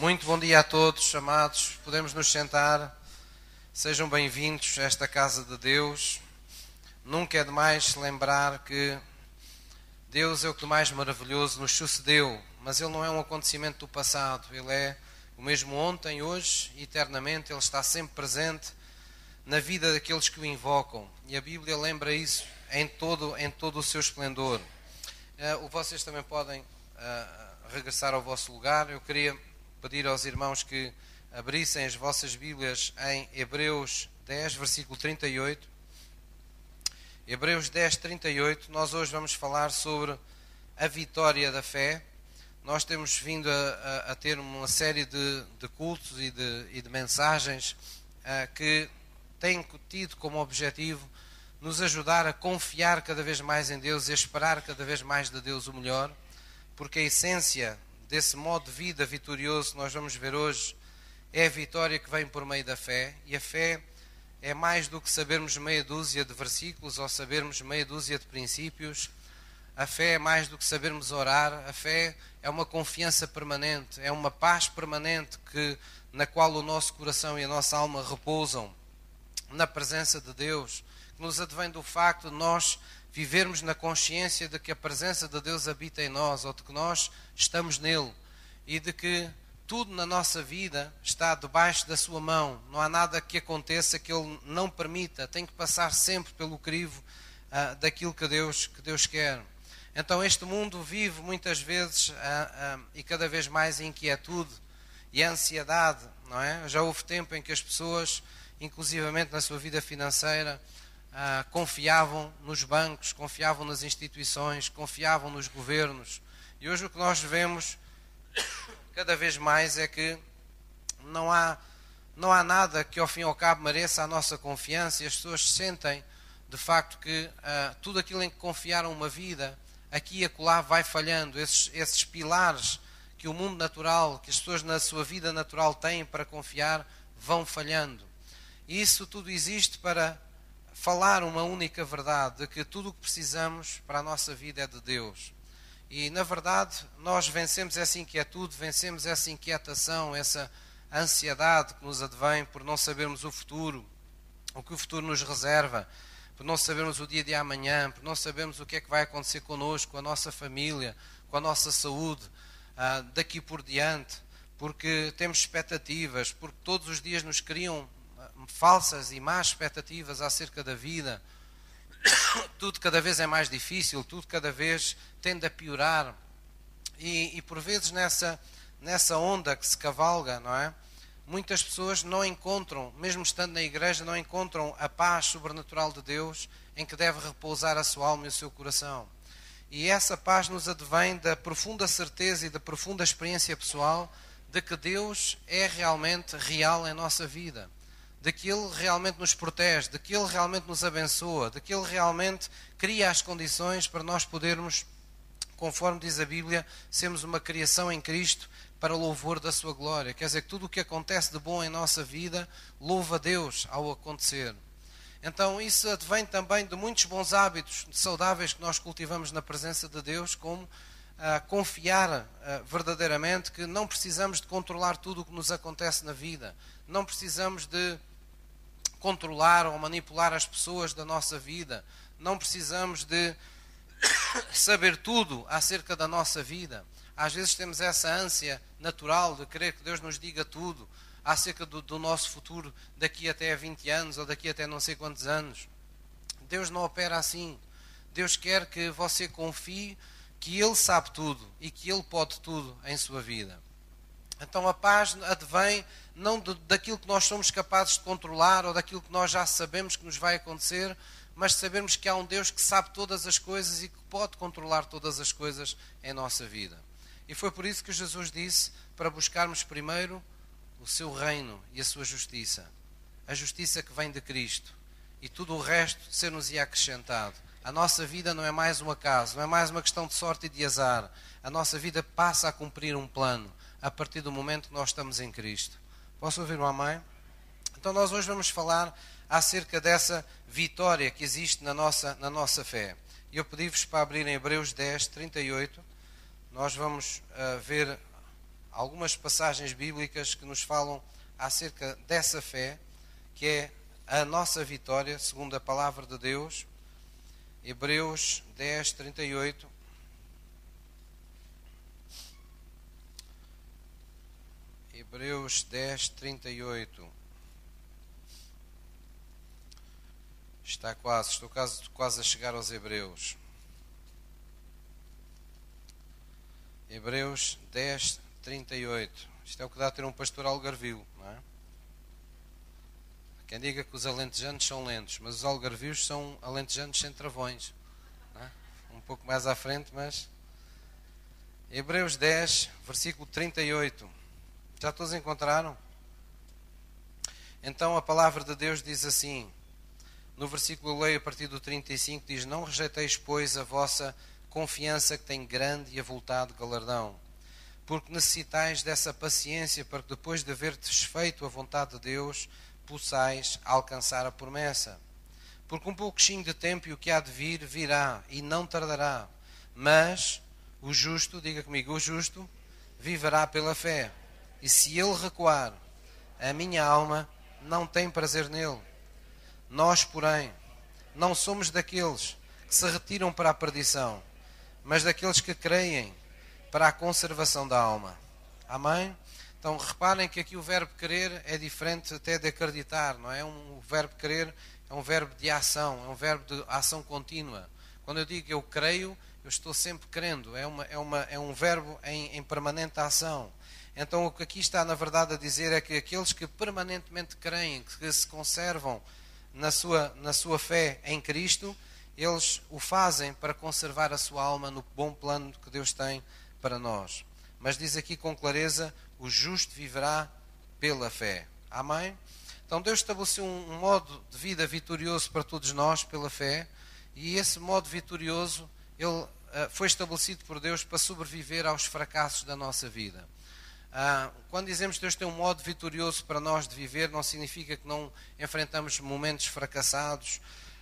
Muito bom dia a todos, amados. Podemos nos sentar. Sejam bem-vindos a esta casa de Deus. Nunca é demais lembrar que Deus é o que mais maravilhoso nos sucedeu, mas Ele não é um acontecimento do passado. Ele é o mesmo ontem, hoje e eternamente. Ele está sempre presente na vida daqueles que o invocam. E a Bíblia lembra isso em todo, em todo o seu esplendor. Uh, vocês também podem uh, regressar ao vosso lugar. Eu queria pedir aos irmãos que abrissem as vossas Bíblias em Hebreus 10, versículo 38. Hebreus 10, 38. Nós hoje vamos falar sobre a vitória da fé. Nós temos vindo a, a, a ter uma série de, de cultos e de, e de mensagens uh, que têm tido como objetivo nos ajudar a confiar cada vez mais em Deus e a esperar cada vez mais de Deus o melhor, porque a essência desse modo de vida vitorioso que nós vamos ver hoje é a vitória que vem por meio da fé. E a fé é mais do que sabermos meia dúzia de versículos ou sabermos meia dúzia de princípios. A fé é mais do que sabermos orar. A fé é uma confiança permanente, é uma paz permanente que na qual o nosso coração e a nossa alma repousam na presença de Deus, que nos advém do facto de nós vivermos na consciência de que a presença de Deus habita em nós, ou de que nós estamos nele, e de que tudo na nossa vida está debaixo da sua mão. Não há nada que aconteça que ele não permita. Tem que passar sempre pelo crivo uh, daquilo que Deus, que Deus quer. Então este mundo vive muitas vezes uh, uh, e cada vez mais inquietude e ansiedade, não é? Já houve tempo em que as pessoas, inclusivamente na sua vida financeira, ah, confiavam nos bancos, confiavam nas instituições, confiavam nos governos. E hoje o que nós vemos cada vez mais é que não há, não há nada que ao fim e ao cabo mereça a nossa confiança e as pessoas sentem de facto que ah, tudo aquilo em que confiaram uma vida, aqui e acolá vai falhando. Esses, esses pilares que o mundo natural, que as pessoas na sua vida natural têm para confiar, vão falhando. E isso tudo existe para falar uma única verdade, de que tudo o que precisamos para a nossa vida é de Deus. E, na verdade, nós vencemos essa inquietude, vencemos essa inquietação, essa ansiedade que nos advém por não sabermos o futuro, o que o futuro nos reserva, por não sabermos o dia de amanhã, por não sabermos o que é que vai acontecer connosco, com a nossa família, com a nossa saúde, ah, daqui por diante, porque temos expectativas, porque todos os dias nos criam falsas e más expectativas acerca da vida. Tudo cada vez é mais difícil, tudo cada vez tende a piorar. E, e por vezes nessa, nessa onda que se cavalga, não é? Muitas pessoas não encontram, mesmo estando na igreja, não encontram a paz sobrenatural de Deus em que deve repousar a sua alma e o seu coração. E essa paz nos advém da profunda certeza e da profunda experiência pessoal de que Deus é realmente real em nossa vida de que Ele realmente nos protege, de que Ele realmente nos abençoa, de que Ele realmente cria as condições para nós podermos, conforme diz a Bíblia, sermos uma criação em Cristo para louvor da Sua glória. Quer dizer que tudo o que acontece de bom em nossa vida louva a Deus ao acontecer. Então, isso advém também de muitos bons hábitos saudáveis que nós cultivamos na presença de Deus, como uh, confiar uh, verdadeiramente que não precisamos de controlar tudo o que nos acontece na vida, não precisamos de controlar ou manipular as pessoas da nossa vida. Não precisamos de saber tudo acerca da nossa vida. Às vezes temos essa ânsia natural de querer que Deus nos diga tudo acerca do, do nosso futuro daqui até a 20 anos ou daqui até não sei quantos anos. Deus não opera assim. Deus quer que você confie que Ele sabe tudo e que Ele pode tudo em sua vida. Então a paz advém não daquilo que nós somos capazes de controlar ou daquilo que nós já sabemos que nos vai acontecer, mas sabermos que há um Deus que sabe todas as coisas e que pode controlar todas as coisas em nossa vida. E foi por isso que Jesus disse para buscarmos primeiro o seu reino e a sua justiça, a justiça que vem de Cristo, e tudo o resto ser-nos-ia acrescentado. A nossa vida não é mais um acaso, não é mais uma questão de sorte e de azar. A nossa vida passa a cumprir um plano a partir do momento que nós estamos em Cristo. Posso ouvir um amém? Então nós hoje vamos falar acerca dessa vitória que existe na nossa, na nossa fé. E eu pedi-vos para abrir em Hebreus 10, 38. Nós vamos uh, ver algumas passagens bíblicas que nos falam acerca dessa fé, que é a nossa vitória, segundo a palavra de Deus. Hebreus 10, 38. Hebreus 10, 38. Está quase, estou quase, quase a chegar aos Hebreus. Hebreus 10, 38. Isto é o que dá a ter um pastor algarvio, não é? Quem diga que os alentejanos são lentos, mas os algarvios são alentejanos sem travões. É? Um pouco mais à frente, mas. Hebreus 10, versículo 38. Já todos encontraram? Então a palavra de Deus diz assim: no versículo leio a partir do 35, diz: Não rejeiteis, pois, a vossa confiança que tem grande e avultado galardão, porque necessitais dessa paciência para que depois de haver desfeito a vontade de Deus, possais alcançar a promessa. Porque um pouquinho de tempo e o que há de vir, virá e não tardará. Mas o justo, diga comigo, o justo viverá pela fé. E se ele recuar, a minha alma não tem prazer nele. Nós, porém, não somos daqueles que se retiram para a perdição, mas daqueles que creem para a conservação da alma. Amém? Então reparem que aqui o verbo querer é diferente até de acreditar, não é? Um, o verbo querer é um verbo de ação, é um verbo de ação contínua. Quando eu digo eu creio, eu estou sempre crendo, é, uma, é, uma, é um verbo em, em permanente ação. Então o que aqui está na verdade a dizer é que aqueles que permanentemente creem, que se conservam na sua, na sua fé em Cristo, eles o fazem para conservar a sua alma no bom plano que Deus tem para nós. Mas diz aqui com clareza: o justo viverá pela fé. Amém? Então Deus estabeleceu um, modo de vida vitorioso para todos nós pela fé, e esse modo vitorioso ele, uh, foi estabelecido por Deus para sobreviver aos fracassos da nossa vida. Uh, quando dizemos que Deus tem um modo vitorioso para nós de viver, não significa que não enfrentamos momentos fracassados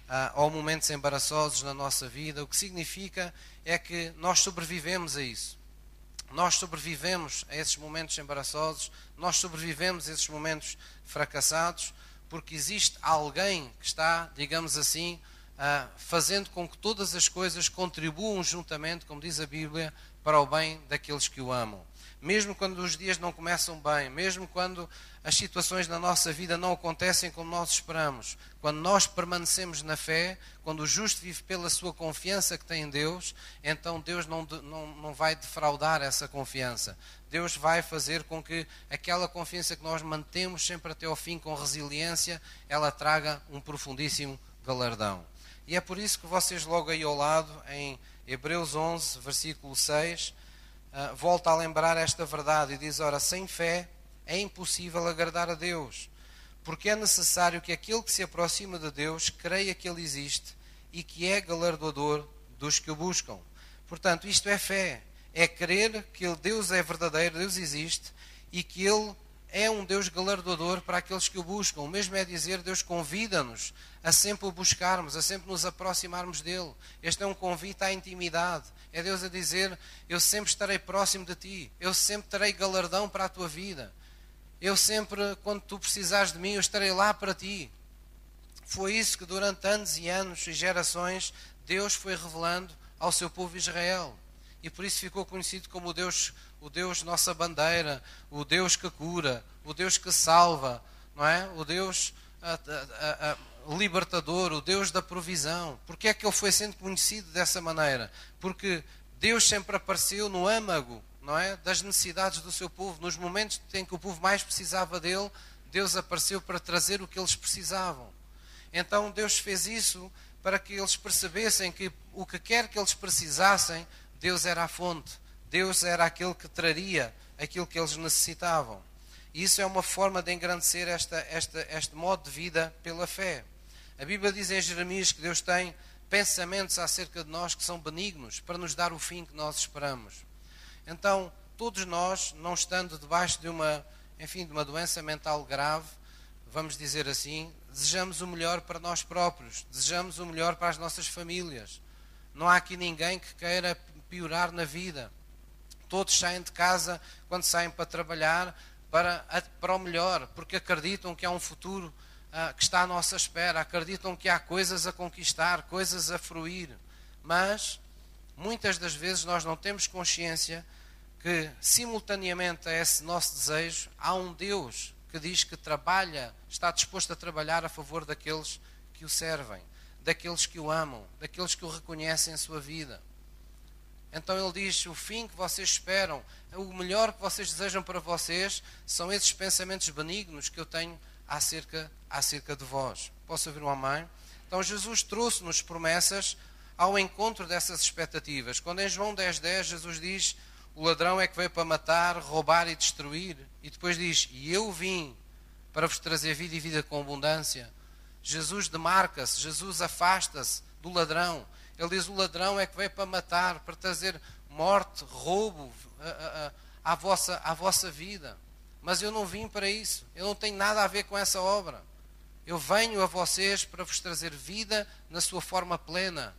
uh, ou momentos embaraçosos na nossa vida. O que significa é que nós sobrevivemos a isso. Nós sobrevivemos a esses momentos embaraçosos, nós sobrevivemos a esses momentos fracassados, porque existe alguém que está, digamos assim, uh, fazendo com que todas as coisas contribuam juntamente, como diz a Bíblia, para o bem daqueles que o amam. Mesmo quando os dias não começam bem, mesmo quando as situações na nossa vida não acontecem como nós esperamos, quando nós permanecemos na fé, quando o justo vive pela sua confiança que tem em Deus, então Deus não, não, não vai defraudar essa confiança. Deus vai fazer com que aquela confiança que nós mantemos sempre até ao fim com resiliência, ela traga um profundíssimo galardão. E é por isso que vocês logo aí ao lado, em Hebreus 11, versículo 6, uh, volta a lembrar esta verdade e diz: Ora, sem fé é impossível agradar a Deus, porque é necessário que aquele que se aproxima de Deus creia que Ele existe e que é galardoador dos que o buscam. Portanto, isto é fé, é crer que Deus é verdadeiro, Deus existe e que Ele é um Deus galardoador para aqueles que o buscam. O mesmo é dizer, Deus convida-nos a sempre o buscarmos, a sempre nos aproximarmos dele. Este é um convite à intimidade. É Deus a dizer: Eu sempre estarei próximo de ti, eu sempre terei galardão para a tua vida. Eu sempre, quando tu precisares de mim, eu estarei lá para ti. Foi isso que durante anos e anos e gerações Deus foi revelando ao seu povo Israel. E por isso ficou conhecido como o Deus o Deus nossa bandeira, o Deus que cura, o Deus que salva, não é? O Deus a, a, a, libertador, o Deus da provisão. Porque é que ele foi sendo conhecido dessa maneira? Porque Deus sempre apareceu no âmago, não é, das necessidades do seu povo, nos momentos em que o povo mais precisava dele, Deus apareceu para trazer o que eles precisavam. Então Deus fez isso para que eles percebessem que o que quer que eles precisassem, Deus era a fonte. Deus era aquele que traria aquilo que eles necessitavam. E isso é uma forma de engrandecer esta, esta, este modo de vida pela fé. A Bíblia diz em Jeremias que Deus tem pensamentos acerca de nós que são benignos para nos dar o fim que nós esperamos. Então, todos nós, não estando debaixo de uma, enfim, de uma doença mental grave, vamos dizer assim, desejamos o melhor para nós próprios, desejamos o melhor para as nossas famílias. Não há aqui ninguém que queira piorar na vida todos saem de casa quando saem para trabalhar para, para o melhor, porque acreditam que há um futuro uh, que está à nossa espera, acreditam que há coisas a conquistar, coisas a fruir. Mas muitas das vezes nós não temos consciência que, simultaneamente a esse nosso desejo, há um Deus que diz que trabalha, está disposto a trabalhar a favor daqueles que o servem, daqueles que o amam, daqueles que o reconhecem em sua vida. Então ele diz: o fim que vocês esperam, o melhor que vocês desejam para vocês, são esses pensamentos benignos que eu tenho acerca, acerca de vós. Posso ouvir um amém? Então Jesus trouxe-nos promessas ao encontro dessas expectativas. Quando em João 10,10 10, Jesus diz: O ladrão é que veio para matar, roubar e destruir. E depois diz: E eu vim para vos trazer vida e vida com abundância. Jesus demarca-se, Jesus afasta-se do ladrão. Ele diz: O ladrão é que veio para matar, para trazer morte, roubo à, vossa, à vossa vida. Mas eu não vim para isso. Eu não tenho nada a ver com essa obra. Eu venho a vocês para vos trazer vida na sua forma plena.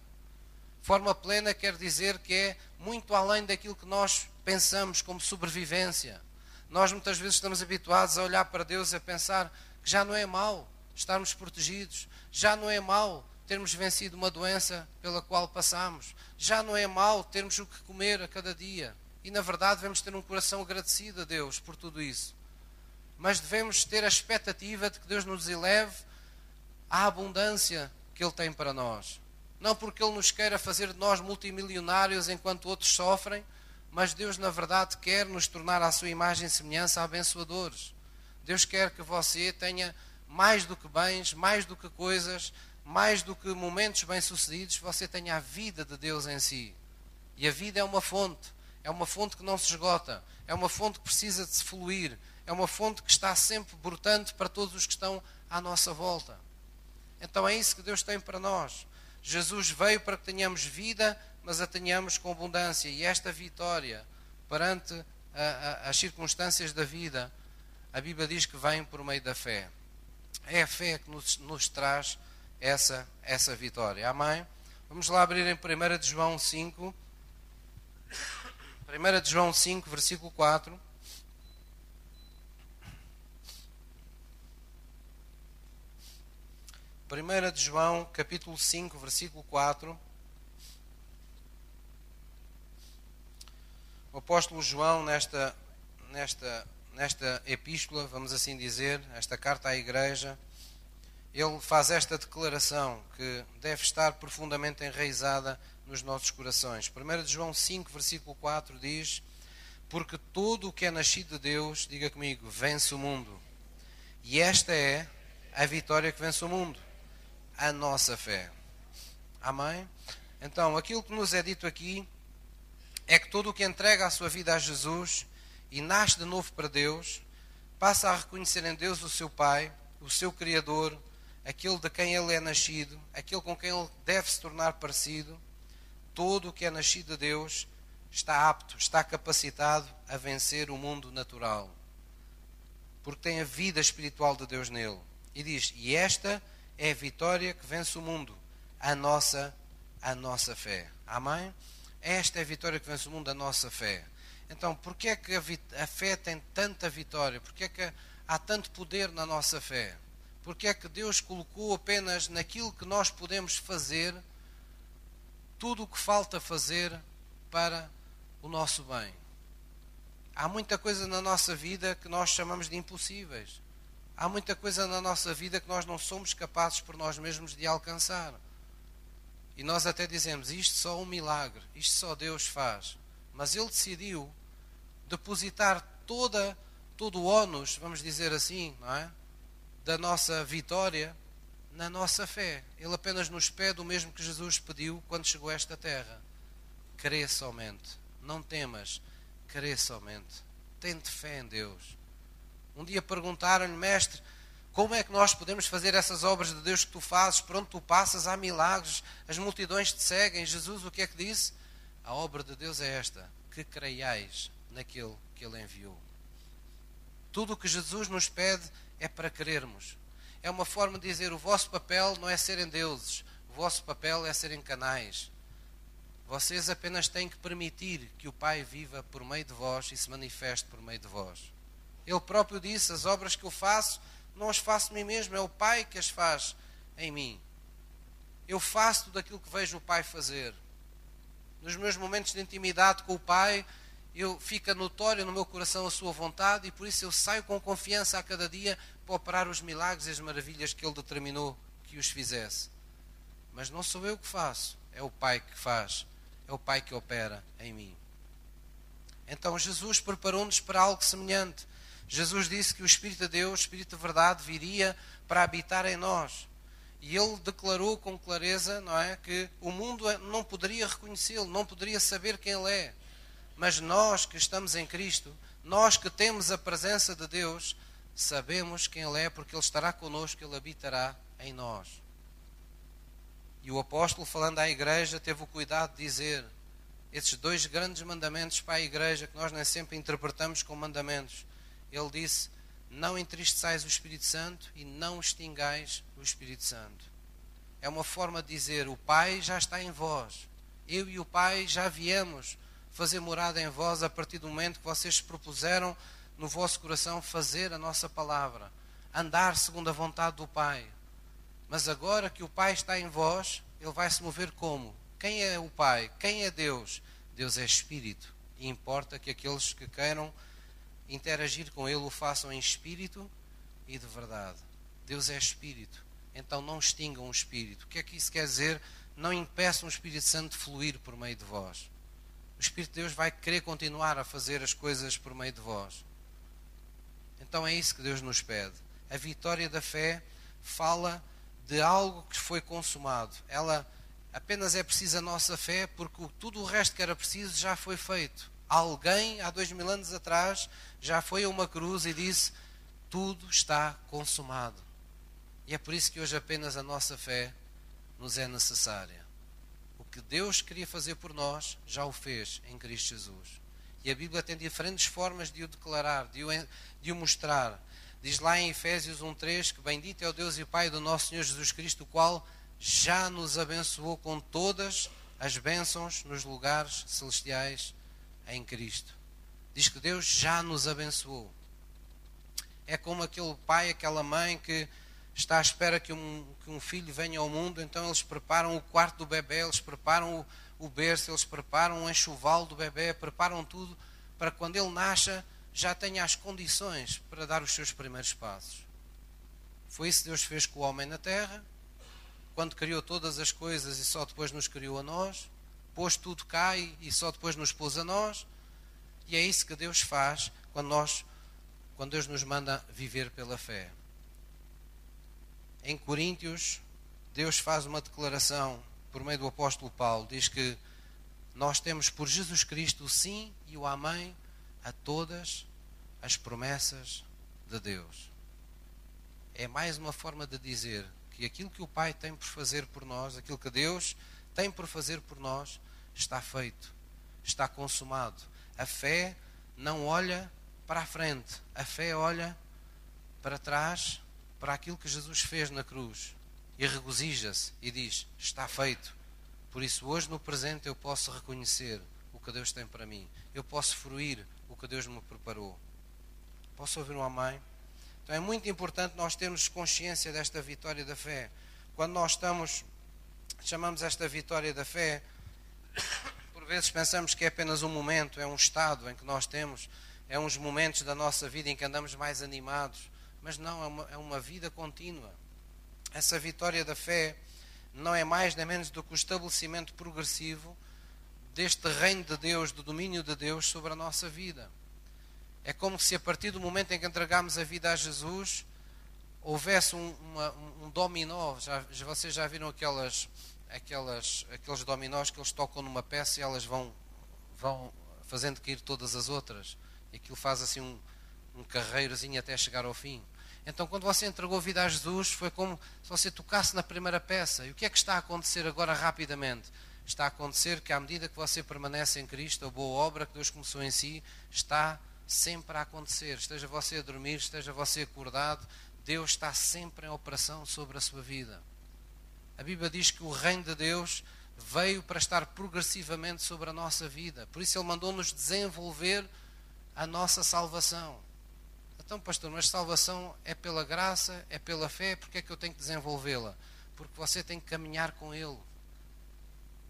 Forma plena quer dizer que é muito além daquilo que nós pensamos como sobrevivência. Nós muitas vezes estamos habituados a olhar para Deus e a pensar que já não é mau estarmos protegidos, já não é mau termos vencido uma doença pela qual passamos, já não é mau termos o que comer a cada dia. E na verdade devemos ter um coração agradecido a Deus por tudo isso. Mas devemos ter a expectativa de que Deus nos eleve à abundância que Ele tem para nós. Não porque Ele nos queira fazer de nós multimilionários enquanto outros sofrem, mas Deus, na verdade, quer nos tornar à sua imagem e semelhança abençoadores. Deus quer que você tenha mais do que bens, mais do que coisas, mais do que momentos bem-sucedidos, você tenha a vida de Deus em si. E a vida é uma fonte, é uma fonte que não se esgota, é uma fonte que precisa de se fluir, é uma fonte que está sempre brotando para todos os que estão à nossa volta. Então é isso que Deus tem para nós. Jesus veio para que tenhamos vida, mas a tenhamos com abundância. E esta vitória perante a, a, as circunstâncias da vida, a Bíblia diz que vem por meio da fé. É a fé que nos, nos traz essa, essa vitória. Amém? Vamos lá abrir em 1 de João 5. 1 de João 5, versículo 4. Primeira de João, capítulo 5, versículo 4. O apóstolo João, nesta, nesta, nesta epístola, vamos assim dizer, esta carta à igreja, ele faz esta declaração que deve estar profundamente enraizada nos nossos corações. 1 de João 5, versículo 4 diz: Porque todo o que é nascido de Deus, diga comigo, vence o mundo. E esta é a vitória que vence o mundo, a nossa fé. Amém? Então, aquilo que nos é dito aqui é que todo o que entrega a sua vida a Jesus e nasce de novo para Deus, passa a reconhecer em Deus o seu Pai, o seu Criador, aquele de quem ele é nascido, aquele com quem ele deve se tornar parecido, todo o que é nascido de Deus está apto, está capacitado a vencer o mundo natural. Porque tem a vida espiritual de Deus nele. E diz: "E esta é a vitória que vence o mundo, a nossa a nossa fé." Amém? Esta é a vitória que vence o mundo, a nossa fé. Então, por que é que a, a fé tem tanta vitória? Por que é que há tanto poder na nossa fé? Porque é que Deus colocou apenas naquilo que nós podemos fazer tudo o que falta fazer para o nosso bem. Há muita coisa na nossa vida que nós chamamos de impossíveis. Há muita coisa na nossa vida que nós não somos capazes por nós mesmos de alcançar. E nós até dizemos: isto só um milagre, isto só Deus faz. Mas Ele decidiu depositar toda, todo o ónus, vamos dizer assim, não é? da nossa vitória na nossa fé. Ele apenas nos pede o mesmo que Jesus pediu quando chegou a esta terra: crê somente, não temas, crê somente. Tente fé em Deus. Um dia perguntaram-lhe, mestre, como é que nós podemos fazer essas obras de Deus que tu fazes? Por onde tu passas há milagres, as multidões te seguem. Jesus o que é que disse? A obra de Deus é esta: que creiais naquele que Ele enviou. Tudo o que Jesus nos pede é para querermos. É uma forma de dizer: o vosso papel não é serem deuses, o vosso papel é serem canais. Vocês apenas têm que permitir que o Pai viva por meio de vós e se manifeste por meio de vós. Ele próprio disse: As obras que eu faço, não as faço de mim mesmo, é o Pai que as faz em mim. Eu faço tudo aquilo que vejo o Pai fazer. Nos meus momentos de intimidade com o Pai, eu fica notório no meu coração a sua vontade e por isso eu saio com confiança a cada dia para operar os milagres e as maravilhas que ele determinou que os fizesse. Mas não sou eu que faço, é o Pai que faz, é o Pai que opera em mim. Então Jesus preparou-nos para algo semelhante. Jesus disse que o Espírito de Deus, o Espírito de verdade, viria para habitar em nós. E ele declarou com clareza, não é, que o mundo não poderia reconhecê-lo, não poderia saber quem ele é. Mas nós que estamos em Cristo, nós que temos a presença de Deus, sabemos quem Ele é, porque Ele estará conosco, Ele habitará em nós. E o apóstolo, falando à igreja, teve o cuidado de dizer esses dois grandes mandamentos para a igreja, que nós nem sempre interpretamos como mandamentos. Ele disse: Não entristeçais o Espírito Santo e não extingais o Espírito Santo. É uma forma de dizer: O Pai já está em vós. Eu e o Pai já viemos fazer morada em vós a partir do momento que vocês se propuseram no vosso coração fazer a nossa palavra, andar segundo a vontade do Pai. Mas agora que o Pai está em vós, ele vai se mover como? Quem é o Pai? Quem é Deus? Deus é Espírito. E importa que aqueles que queiram interagir com Ele o façam em espírito e de verdade. Deus é Espírito. Então não extingam o Espírito. O que é que isso quer dizer? Não impeçam o Espírito Santo de fluir por meio de vós o Espírito de Deus vai querer continuar a fazer as coisas por meio de vós. Então é isso que Deus nos pede. A vitória da fé fala de algo que foi consumado. Ela apenas é precisa a nossa fé porque tudo o resto que era preciso já foi feito. Alguém, há dois mil anos atrás, já foi a uma cruz e disse: Tudo está consumado. E é por isso que hoje apenas a nossa fé nos é necessária que Deus queria fazer por nós, já o fez em Cristo Jesus. E a Bíblia tem diferentes formas de o declarar, de o, de o mostrar. Diz lá em Efésios 1,3 que bendito é o Deus e Pai do nosso Senhor Jesus Cristo, o qual já nos abençoou com todas as bênçãos nos lugares celestiais em Cristo. Diz que Deus já nos abençoou. É como aquele pai, aquela mãe que está à espera que um, que um filho venha ao mundo, então eles preparam o quarto do bebê, eles preparam o, o berço, eles preparam o enxoval do bebê, preparam tudo para quando ele nasça já tenha as condições para dar os seus primeiros passos. Foi isso que Deus fez com o homem na terra, quando criou todas as coisas e só depois nos criou a nós, pôs tudo cá e, e só depois nos pôs a nós, e é isso que Deus faz quando nós quando Deus nos manda viver pela fé em Coríntios, Deus faz uma declaração por meio do apóstolo Paulo, diz que nós temos por Jesus Cristo o sim e o amém a todas as promessas de Deus. É mais uma forma de dizer que aquilo que o Pai tem por fazer por nós, aquilo que Deus tem por fazer por nós, está feito, está consumado. A fé não olha para a frente, a fé olha para trás para aquilo que Jesus fez na cruz e regozija-se e diz: Está feito. Por isso, hoje no presente, eu posso reconhecer o que Deus tem para mim. Eu posso fruir o que Deus me preparou. Posso ouvir um amém? Então é muito importante nós termos consciência desta vitória da fé. Quando nós estamos, chamamos esta vitória da fé, por vezes pensamos que é apenas um momento, é um estado em que nós temos, é uns momentos da nossa vida em que andamos mais animados mas não, é uma, é uma vida contínua. Essa vitória da fé não é mais nem menos do que o estabelecimento progressivo deste reino de Deus, do domínio de Deus sobre a nossa vida. É como se a partir do momento em que entregamos a vida a Jesus, houvesse um, uma, um dominó. Já, vocês já viram aquelas, aquelas, aqueles dominós que eles tocam numa peça e elas vão, vão fazendo cair todas as outras? E aquilo faz assim um, um carreirozinho até chegar ao fim. Então, quando você entregou a vida a Jesus, foi como se você tocasse na primeira peça. E o que é que está a acontecer agora rapidamente? Está a acontecer que, à medida que você permanece em Cristo, a boa obra que Deus começou em si está sempre a acontecer. Esteja você a dormir, esteja você acordado, Deus está sempre em operação sobre a sua vida. A Bíblia diz que o reino de Deus veio para estar progressivamente sobre a nossa vida. Por isso ele mandou-nos desenvolver a nossa salvação. Então, pastor, mas salvação é pela graça, é pela fé, porque é que eu tenho que desenvolvê-la? Porque você tem que caminhar com ele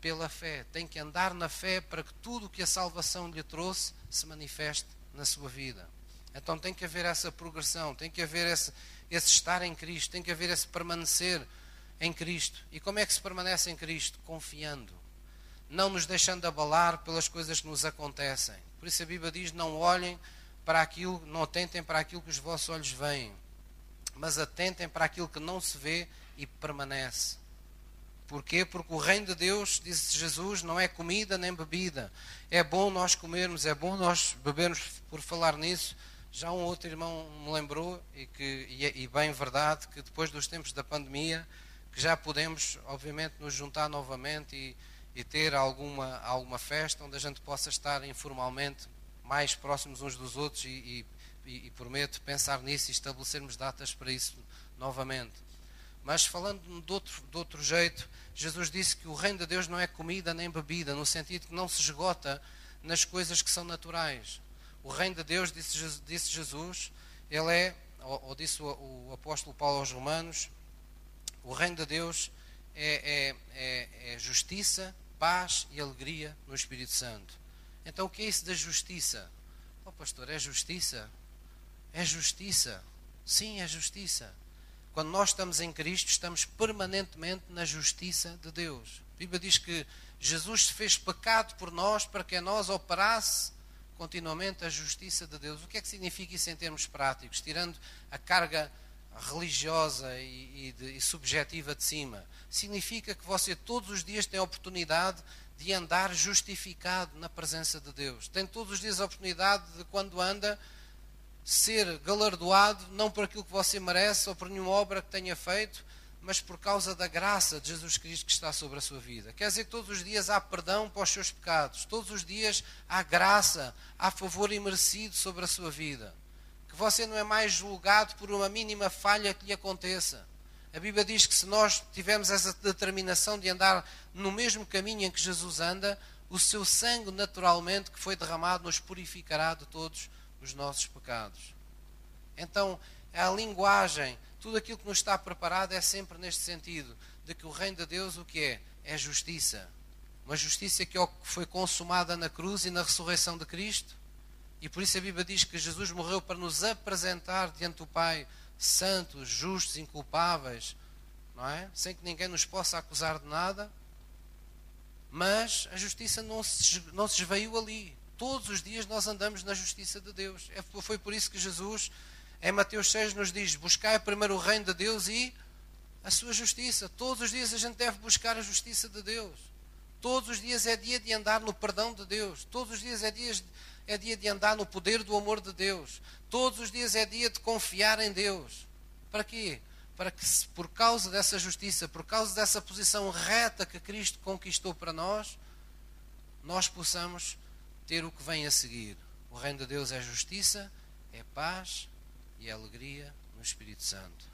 pela fé, tem que andar na fé para que tudo o que a salvação lhe trouxe se manifeste na sua vida. Então tem que haver essa progressão, tem que haver esse, esse estar em Cristo, tem que haver esse permanecer em Cristo. E como é que se permanece em Cristo? Confiando, não nos deixando abalar pelas coisas que nos acontecem. Por isso a Bíblia diz: não olhem para aquilo, não atentem para aquilo que os vossos olhos veem, mas atentem para aquilo que não se vê e permanece. Porquê? Porque o reino de Deus, disse Jesus, não é comida nem bebida. É bom nós comermos, é bom nós bebermos por falar nisso. Já um outro irmão me lembrou, e, que, e, é, e bem verdade, que depois dos tempos da pandemia, que já podemos, obviamente, nos juntar novamente e, e ter alguma, alguma festa onde a gente possa estar informalmente mais próximos uns dos outros e, e, e prometo pensar nisso e estabelecermos datas para isso novamente. Mas falando de outro, de outro jeito, Jesus disse que o reino de Deus não é comida nem bebida, no sentido que não se esgota nas coisas que são naturais. O reino de Deus, disse, disse Jesus, ele é, ou, ou disse o, o, apóstolo Paulo aos Romanos, o reino de Deus é, é, é, é justiça, paz e alegria no Espírito Santo. Então o que é isso da justiça? Oh pastor, é justiça? É justiça. Sim, é justiça. Quando nós estamos em Cristo, estamos permanentemente na justiça de Deus. A Bíblia diz que Jesus se fez pecado por nós para que a nós operasse continuamente a justiça de Deus. O que é que significa isso em termos práticos? Tirando a carga religiosa e, e, de, e subjetiva de cima. Significa que você todos os dias tem a oportunidade de andar justificado na presença de Deus. Tem todos os dias a oportunidade de, quando anda, ser galardoado não por aquilo que você merece ou por nenhuma obra que tenha feito, mas por causa da graça de Jesus Cristo que está sobre a sua vida. Quer dizer que todos os dias há perdão para os seus pecados, todos os dias há graça, há favor imerecido sobre a sua vida. Que você não é mais julgado por uma mínima falha que lhe aconteça. A Bíblia diz que se nós tivermos essa determinação de andar no mesmo caminho em que Jesus anda, o seu sangue naturalmente que foi derramado nos purificará de todos os nossos pecados. Então, a linguagem, tudo aquilo que nos está preparado é sempre neste sentido, de que o reino de Deus o que é? É justiça. Uma justiça que foi consumada na cruz e na ressurreição de Cristo. E por isso a Bíblia diz que Jesus morreu para nos apresentar diante do Pai santos, justos, inculpáveis, não é? Sem que ninguém nos possa acusar de nada. Mas a justiça não se, não se ali. Todos os dias nós andamos na justiça de Deus. É, foi por isso que Jesus, em Mateus 6, nos diz: Buscai primeiro o reino de Deus e a sua justiça. Todos os dias a gente deve buscar a justiça de Deus. Todos os dias é dia de andar no perdão de Deus. Todos os dias é dia, é dia de andar no poder do amor de Deus. Todos os dias é dia de confiar em Deus. Para quê? Para que, por causa dessa justiça, por causa dessa posição reta que Cristo conquistou para nós, nós possamos ter o que vem a seguir. O reino de Deus é justiça, é paz e é alegria no Espírito Santo.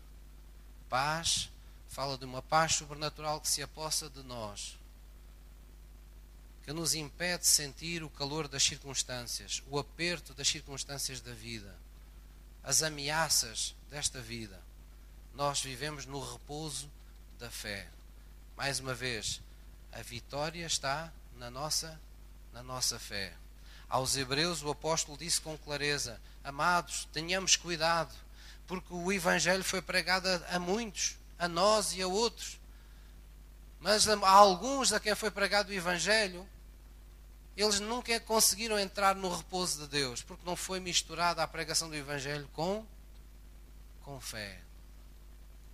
Paz fala de uma paz sobrenatural que se apossa de nós, que nos impede de sentir o calor das circunstâncias, o aperto das circunstâncias da vida, as ameaças desta vida. Nós vivemos no repouso da fé. Mais uma vez, a vitória está na nossa na nossa fé. Aos Hebreus, o apóstolo disse com clareza: Amados, tenhamos cuidado, porque o Evangelho foi pregado a, a muitos, a nós e a outros. Mas a, a alguns a quem foi pregado o Evangelho, eles nunca conseguiram entrar no repouso de Deus, porque não foi misturada a pregação do Evangelho com, com fé.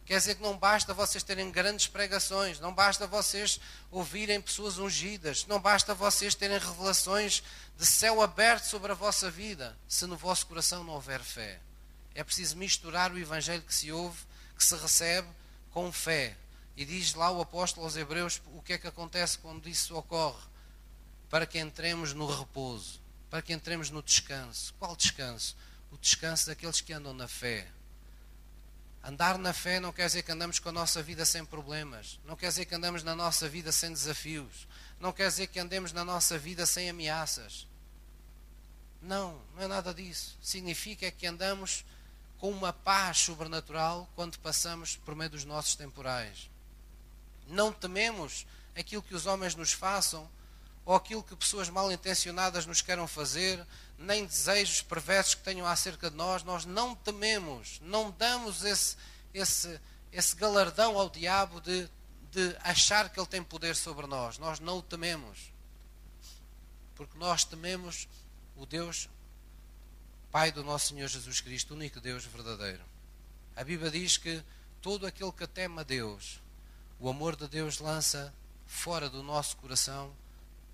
Quer dizer que não basta vocês terem grandes pregações, não basta vocês ouvirem pessoas ungidas, não basta vocês terem revelações de céu aberto sobre a vossa vida, se no vosso coração não houver fé. É preciso misturar o evangelho que se ouve, que se recebe, com fé. E diz lá o apóstolo aos Hebreus o que é que acontece quando isso ocorre. Para que entremos no repouso, para que entremos no descanso. Qual descanso? O descanso daqueles que andam na fé Andar na fé não quer dizer que andamos com a nossa vida sem problemas, não quer dizer que andamos na nossa vida sem desafios, não quer dizer que andemos na nossa vida sem ameaças. Não, não é nada disso. Significa que andamos com uma paz sobrenatural quando passamos por meio dos nossos temporais. Não tememos aquilo que os homens nos façam ou aquilo que pessoas mal intencionadas nos queiram fazer, nem desejos perversos que tenham acerca de nós, nós não tememos, não damos esse, esse, esse galardão ao diabo de, de achar que ele tem poder sobre nós. Nós não o tememos. Porque nós tememos o Deus, Pai do nosso Senhor Jesus Cristo, o único Deus verdadeiro. A Bíblia diz que todo aquele que teme a Deus, o amor de Deus lança fora do nosso coração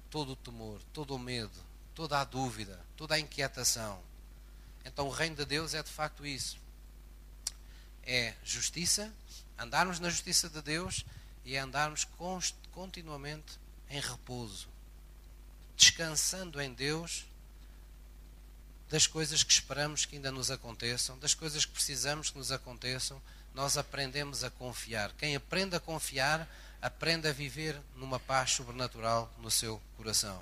todo o temor, todo o medo, toda a dúvida, toda a inquietação. Então o reino de Deus é de facto isso. É justiça, andarmos na justiça de Deus e é andarmos continuamente em repouso, descansando em Deus das coisas que esperamos que ainda nos aconteçam, das coisas que precisamos que nos aconteçam, nós aprendemos a confiar. Quem aprende a confiar, aprende a viver numa paz sobrenatural no seu coração.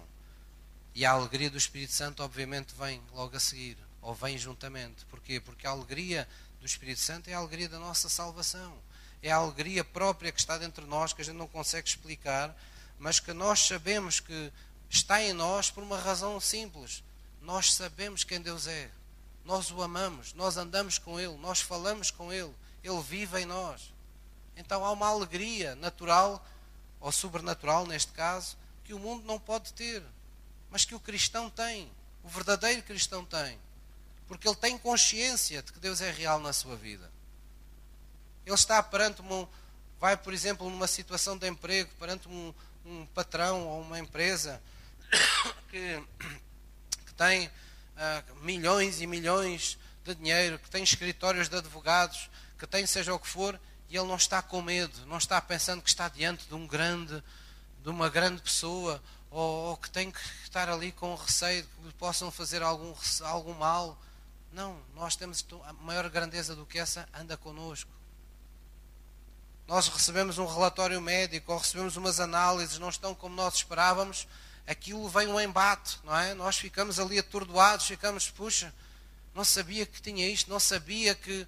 E a alegria do Espírito Santo, obviamente, vem logo a seguir, ou vem juntamente. Porquê? Porque a alegria do Espírito Santo é a alegria da nossa salvação. É a alegria própria que está dentro de nós, que a gente não consegue explicar, mas que nós sabemos que está em nós por uma razão simples. Nós sabemos quem Deus é. Nós o amamos, nós andamos com Ele, nós falamos com Ele, Ele vive em nós. Então há uma alegria natural, ou sobrenatural neste caso, que o mundo não pode ter mas que o cristão tem, o verdadeiro cristão tem, porque ele tem consciência de que Deus é real na sua vida. Ele está perante um, vai, por exemplo, numa situação de emprego, perante um, um patrão ou uma empresa que, que tem uh, milhões e milhões de dinheiro, que tem escritórios de advogados, que tem seja o que for, e ele não está com medo, não está pensando que está diante de um grande, de uma grande pessoa ou, ou que tem que estar ali com receio de que lhe possam fazer algum, algum mal. Não, nós temos a maior grandeza do que essa, anda connosco. Nós recebemos um relatório médico ou recebemos umas análises, não estão como nós esperávamos, aquilo vem um embate, não é? Nós ficamos ali atordoados, ficamos, puxa, não sabia que tinha isto, não sabia que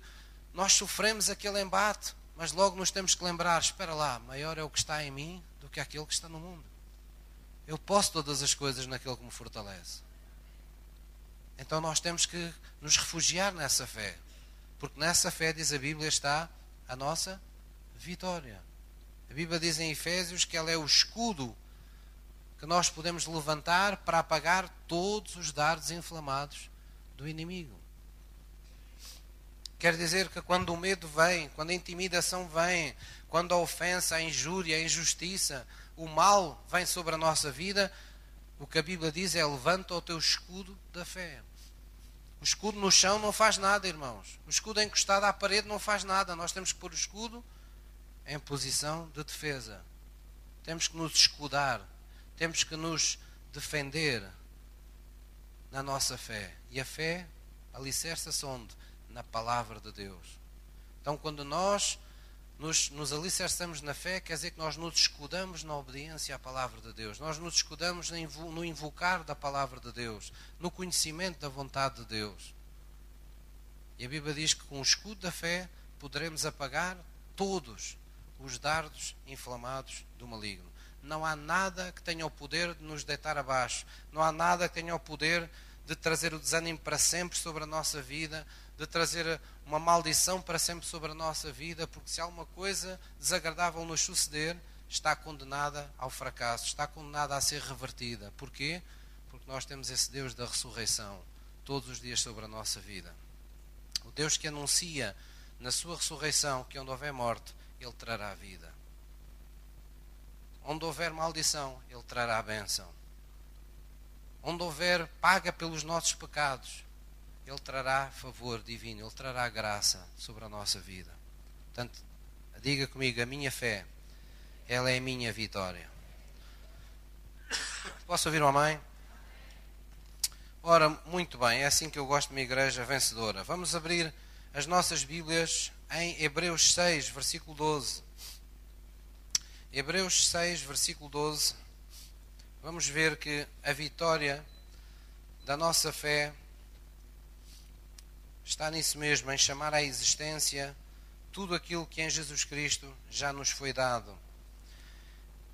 nós sofremos aquele embate, mas logo nos temos que lembrar: espera lá, maior é o que está em mim do que aquele que está no mundo. Eu posso todas as coisas naquele que me fortalece. Então nós temos que nos refugiar nessa fé. Porque nessa fé, diz a Bíblia, está a nossa vitória. A Bíblia diz em Efésios que ela é o escudo que nós podemos levantar para apagar todos os dardos inflamados do inimigo. Quer dizer que quando o medo vem, quando a intimidação vem, quando a ofensa, a injúria, a injustiça, o mal vem sobre a nossa vida, o que a Bíblia diz é: levanta o teu escudo da fé. O escudo no chão não faz nada, irmãos. O escudo encostado à parede não faz nada. Nós temos que pôr o escudo em posição de defesa. Temos que nos escudar. Temos que nos defender na nossa fé. E a fé alicerça-se onde? Na palavra de Deus. Então, quando nós nos, nos alicerçamos na fé, quer dizer que nós nos escudamos na obediência à palavra de Deus, nós nos escudamos no invocar da palavra de Deus, no conhecimento da vontade de Deus. E a Bíblia diz que com o escudo da fé poderemos apagar todos os dardos inflamados do maligno. Não há nada que tenha o poder de nos deitar abaixo, não há nada que tenha o poder de trazer o desânimo para sempre sobre a nossa vida, de trazer uma maldição para sempre sobre a nossa vida, porque se alguma coisa desagradável nos suceder, está condenada ao fracasso, está condenada a ser revertida. Porquê? Porque nós temos esse Deus da ressurreição todos os dias sobre a nossa vida. O Deus que anuncia na sua ressurreição que onde houver morte, Ele trará vida. Onde houver maldição, Ele trará a bênção. Onde houver paga pelos nossos pecados, ele trará favor divino, Ele trará graça sobre a nossa vida. Portanto, diga comigo: a minha fé, ela é a minha vitória. Posso ouvir uma mãe? Ora, muito bem, é assim que eu gosto de uma igreja vencedora. Vamos abrir as nossas Bíblias em Hebreus 6, versículo 12. Hebreus 6, versículo 12. Vamos ver que a vitória da nossa fé está nisso mesmo, em chamar à existência tudo aquilo que em Jesus Cristo já nos foi dado.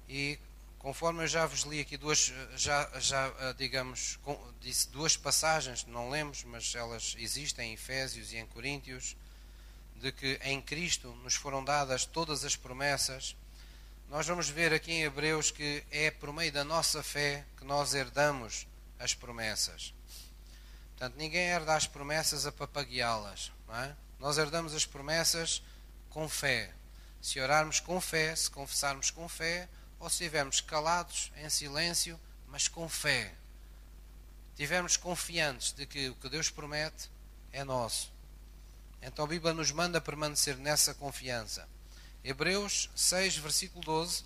E conforme eu já vos li aqui duas, já, já eh, digamos, disse duas passagens, não lemos, mas elas existem em Efésios e em Coríntios, de que em Cristo nos foram dadas todas as promessas. Nós vamos ver aqui em Hebreus que é por meio da nossa fé que nós herdamos as promessas. Portanto, ninguém herda as promessas a papagueá-las. É? Nós herdamos as promessas com fé. Se orarmos com fé, se confessarmos com fé, ou se estivermos calados, em silêncio, mas com fé. Tivermos confiantes de que o que Deus promete é nosso. Então a Bíblia nos manda permanecer nessa confiança. Hebreus 6, versículo 12.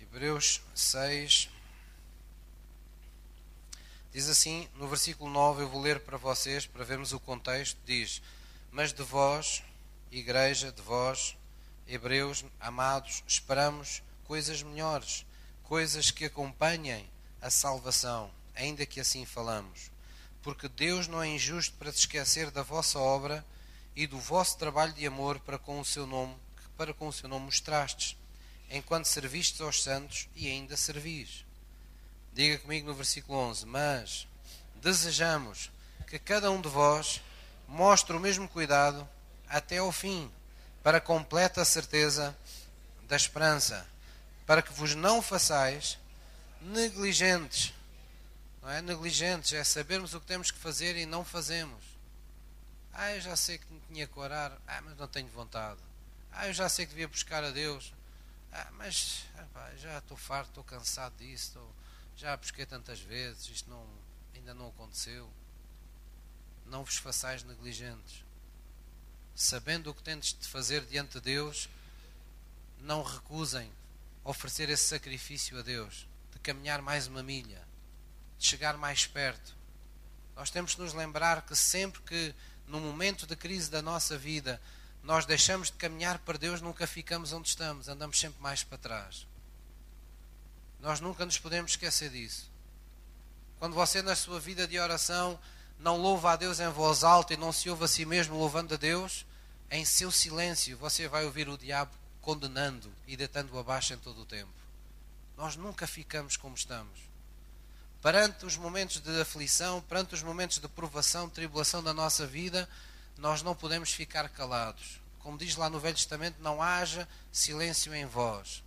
Hebreus 6, Diz assim, no versículo 9, eu vou ler para vocês, para vermos o contexto, diz, Mas de vós, igreja, de vós, hebreus, amados, esperamos coisas melhores, coisas que acompanhem a salvação, ainda que assim falamos. Porque Deus não é injusto para se esquecer da vossa obra e do vosso trabalho de amor para com o seu nome, que para com o seu nome mostrastes, enquanto servistes aos santos e ainda servis. Diga comigo no versículo 11: Mas desejamos que cada um de vós mostre o mesmo cuidado até ao fim, para completa certeza da esperança, para que vos não façais negligentes. Não é negligentes, é sabermos o que temos que fazer e não fazemos. Ah, eu já sei que tinha que orar, ah, mas não tenho vontade. Ah, eu já sei que devia buscar a Deus, ah, mas ah, já estou farto, estou cansado disso, estou já busquei tantas vezes, isto não, ainda não aconteceu. Não vos façais negligentes. Sabendo o que tendes de fazer diante de Deus, não recusem oferecer esse sacrifício a Deus, de caminhar mais uma milha, de chegar mais perto. Nós temos de nos lembrar que sempre que, no momento de crise da nossa vida, nós deixamos de caminhar para Deus, nunca ficamos onde estamos, andamos sempre mais para trás. Nós nunca nos podemos esquecer disso. Quando você, na sua vida de oração, não louva a Deus em voz alta e não se ouve a si mesmo louvando a Deus, em seu silêncio você vai ouvir o diabo condenando e deitando-o abaixo em todo o tempo. Nós nunca ficamos como estamos. Perante os momentos de aflição, perante os momentos de provação, tribulação da nossa vida, nós não podemos ficar calados. Como diz lá no Velho Testamento, não haja silêncio em vós.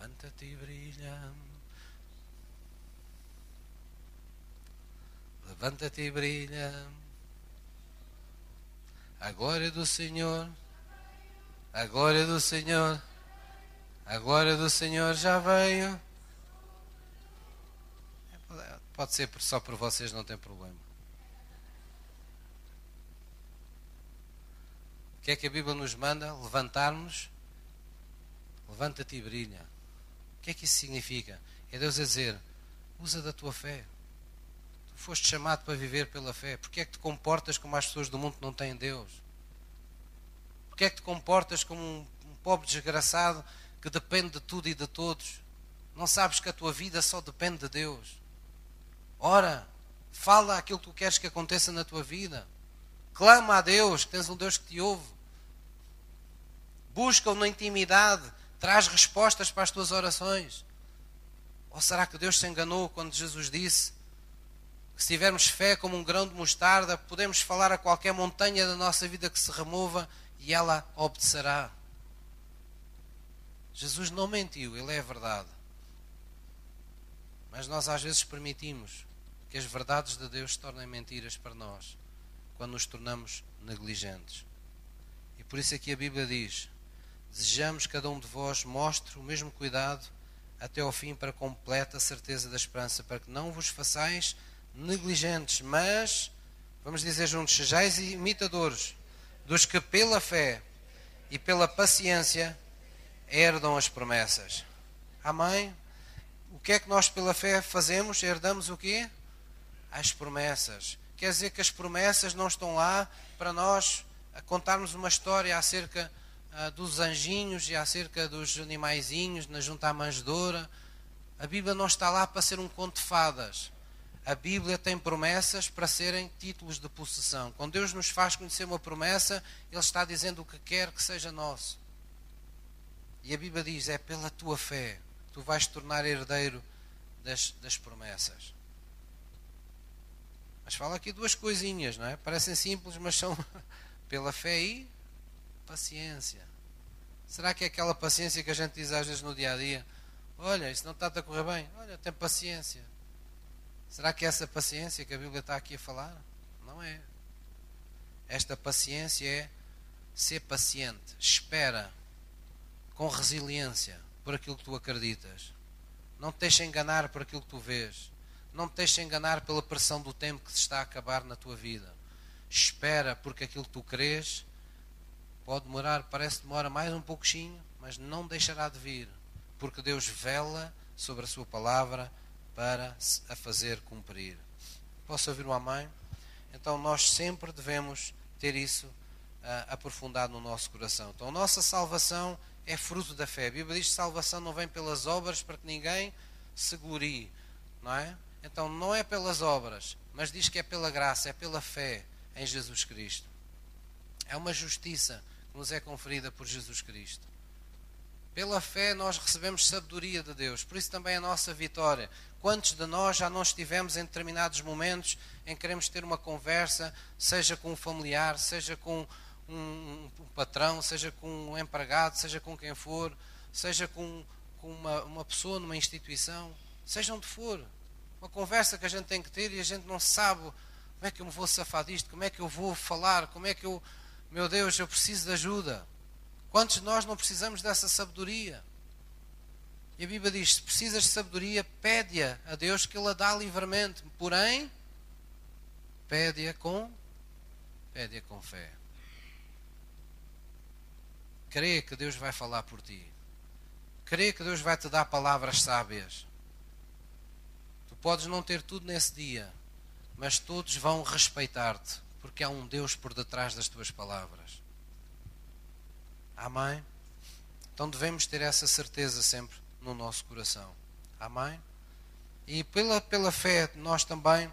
Levanta-te e brilha. Levanta-te e brilha. A glória do Senhor, a glória do Senhor, a glória do Senhor já veio. Pode ser só por vocês, não tem problema. O que é que a Bíblia nos manda? Levantarmos. Levanta-te e brilha. O que é que isso significa? É Deus a dizer: usa da tua fé. Tu foste chamado para viver pela fé. Porquê é que te comportas como as pessoas do mundo que não têm Deus? Porquê é que te comportas como um, um pobre desgraçado que depende de tudo e de todos? Não sabes que a tua vida só depende de Deus. Ora, fala aquilo que tu queres que aconteça na tua vida. Clama a Deus, que tens um Deus que te ouve. Busca-o na intimidade Traz respostas para as tuas orações. Ou será que Deus se enganou quando Jesus disse que se tivermos fé como um grão de mostarda, podemos falar a qualquer montanha da nossa vida que se remova e ela obedecerá? Jesus não mentiu, ele é a verdade. Mas nós às vezes permitimos que as verdades de Deus se tornem mentiras para nós quando nos tornamos negligentes. E por isso aqui a Bíblia diz: Desejamos que cada um de vós mostre o mesmo cuidado até ao fim para completa a certeza da esperança, para que não vos façais negligentes, mas, vamos dizer juntos, sejais imitadores dos que pela fé e pela paciência herdam as promessas. Amém? o que é que nós pela fé fazemos? Herdamos o quê? As promessas. Quer dizer que as promessas não estão lá para nós contarmos uma história acerca uh, dos anjinhos e acerca dos animaizinhos na junta à manjedoura. A Bíblia não está lá para ser um conto de fadas. A Bíblia tem promessas para serem títulos de possessão. Quando Deus nos faz conhecer uma promessa, Ele está dizendo o que quer que seja nosso. E a Bíblia diz: é pela tua fé tu vais tornar herdeiro das, das promessas. Mas fala aqui duas coisinhas, não é? Parecem simples, mas são pela fé e paciência. Será que é aquela paciência que a gente diz às vezes no dia a dia? Olha, isso não está a correr bem. Olha, tem paciência. Será que é essa paciência que a Bíblia está aqui a falar? Não é. Esta paciência é ser paciente, espera, com resiliência por aquilo que tu acreditas. Não te deixes enganar por aquilo que tu vês. Não te deixes enganar pela pressão do tempo que se está a acabar na tua vida. Espera, porque aquilo que tu crês pode demorar, parece que demora mais um pouquinho, mas não deixará de vir, porque Deus vela sobre a sua palavra para a fazer cumprir. Posso ouvir um amém? Então nós sempre devemos ter isso uh, aprofundado no nosso coração. Então nossa salvação é fruto da fé. A Bíblia diz que salvação não vem pelas obras para que ninguém se glorie, não é? Então não é pelas obras, mas diz que é pela graça, é pela fé em Jesus Cristo. É uma justiça nos é conferida por Jesus Cristo. Pela fé nós recebemos sabedoria de Deus, por isso também a nossa vitória. Quantos de nós já não estivemos em determinados momentos em que queremos ter uma conversa, seja com um familiar, seja com um, um patrão, seja com um empregado, seja com quem for, seja com, com uma, uma pessoa numa instituição, seja onde for. Uma conversa que a gente tem que ter e a gente não sabe como é que eu me vou safar disto, como é que eu vou falar, como é que eu, meu Deus, eu preciso de ajuda. Quantos de nós não precisamos dessa sabedoria? E a Bíblia diz: se precisas de sabedoria, pede-a a Deus que Ele a dá livremente. Porém, pede-a com, pede-a com fé. Crê que Deus vai falar por ti. Crê que Deus vai te dar palavras sábias. Tu podes não ter tudo nesse dia, mas todos vão respeitar-te, porque há um Deus por detrás das tuas palavras. Amém? Então devemos ter essa certeza sempre no nosso coração. Amém? E pela, pela fé nós também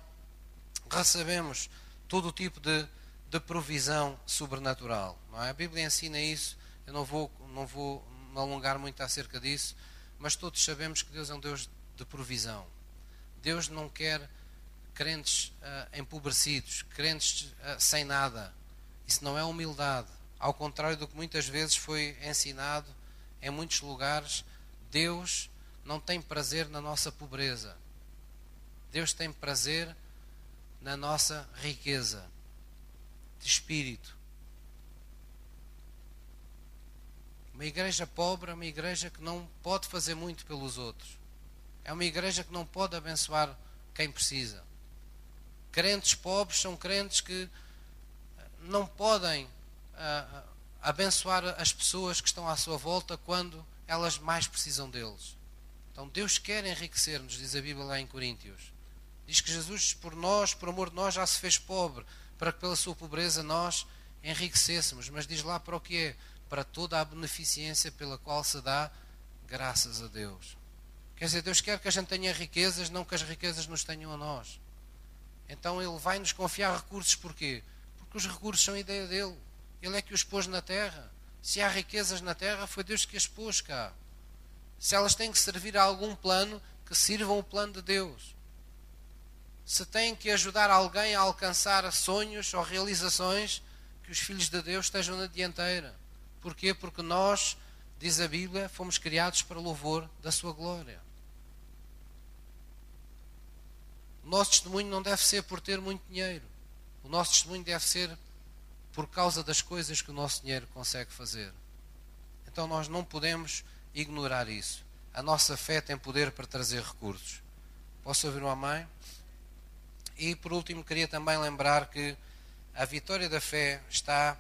recebemos todo o tipo de, de provisão sobrenatural. É? A Bíblia ensina isso eu não vou, não vou me alongar muito acerca disso, mas todos sabemos que Deus é um Deus de provisão. Deus não quer crentes uh, empobrecidos, crentes uh, sem nada. Isso não é humildade. Ao contrário do que muitas vezes foi ensinado em muitos lugares, Deus não tem prazer na nossa pobreza. Deus tem prazer na nossa riqueza de espírito. Uma igreja pobre é uma igreja que não pode fazer muito pelos outros. É uma igreja que não pode abençoar quem precisa. Crentes pobres são crentes que não podem uh, abençoar as pessoas que estão à sua volta quando elas mais precisam deles. Então Deus quer enriquecer-nos, diz a Bíblia lá em Coríntios. Diz que Jesus, por nós, por amor de nós, já se fez pobre, para que pela sua pobreza nós enriquecêssemos. Mas diz lá para o que é? para toda a beneficência pela qual se dá graças a Deus. Quer dizer, Deus quer que a gente tenha riquezas, não que as riquezas nos tenham a nós. Então Ele vai nos confiar recursos, porquê? Porque os recursos são ideia dele. Ele é que os pôs na terra. Se há riquezas na terra, foi Deus que as pôs cá. Se elas têm que servir a algum plano, que sirvam o plano de Deus. Se têm que ajudar alguém a alcançar sonhos ou realizações, que os filhos de Deus estejam na dianteira. Porquê? Porque nós, diz a Bíblia, fomos criados para louvor da sua glória. O nosso testemunho não deve ser por ter muito dinheiro. O nosso testemunho deve ser por causa das coisas que o nosso dinheiro consegue fazer. Então nós não podemos ignorar isso. A nossa fé tem poder para trazer recursos. Posso ouvir uma mãe? E por último, queria também lembrar que a vitória da fé está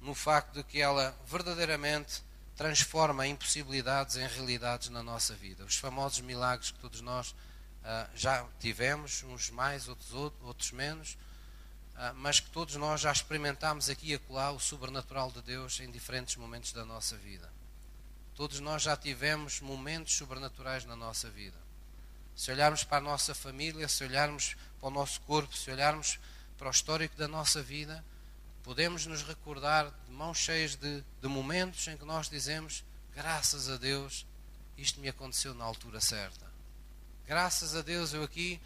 no facto de que ela verdadeiramente transforma impossibilidades em realidades na nossa vida. Os famosos milagres que todos nós uh, já tivemos, uns mais, outros, outros menos, uh, mas que todos nós já experimentámos aqui e acolá o sobrenatural de Deus em diferentes momentos da nossa vida. Todos nós já tivemos momentos sobrenaturais na nossa vida. Se olharmos para a nossa família, se olharmos para o nosso corpo, se olharmos para o histórico da nossa vida, podemos nos recordar de mãos cheias de, de momentos em que nós dizemos: graças a Deus, isto me aconteceu na altura certa. Graças a Deus eu aqui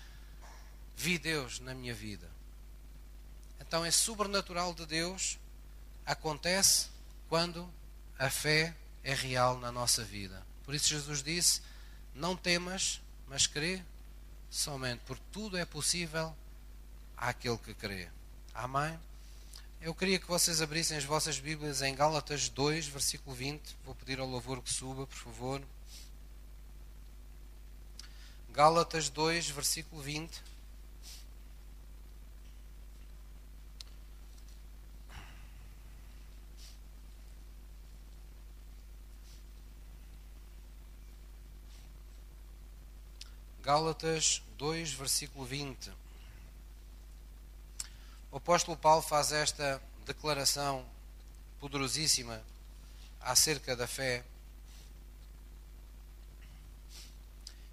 vi Deus na minha vida. Então, esse sobrenatural de Deus acontece quando a fé é real na nossa vida. Por isso, Jesus disse: Não temas, mas crê somente, porque tudo é possível àquele que crê. Amém? Eu queria que vocês abrissem as vossas Bíblias em Gálatas 2, versículo 20. Vou pedir ao louvor que suba, por favor. Gálatas 2, versículo 20. Gálatas 2, versículo 20. O apóstolo Paulo faz esta declaração poderosíssima acerca da fé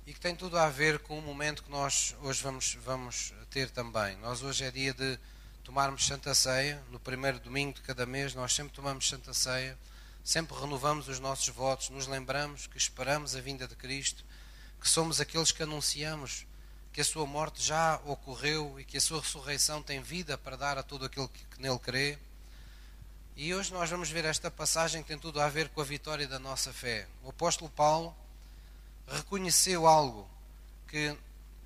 e que tem tudo a ver com o momento que nós hoje vamos, vamos ter também. Nós hoje é dia de tomarmos Santa Ceia, no primeiro domingo de cada mês nós sempre tomamos Santa Ceia, sempre renovamos os nossos votos, nos lembramos que esperamos a vinda de Cristo, que somos aqueles que anunciamos que a sua morte já ocorreu e que a sua ressurreição tem vida para dar a todo aquele que nele crê. E hoje nós vamos ver esta passagem que tem tudo a ver com a vitória da nossa fé. O apóstolo Paulo reconheceu algo que,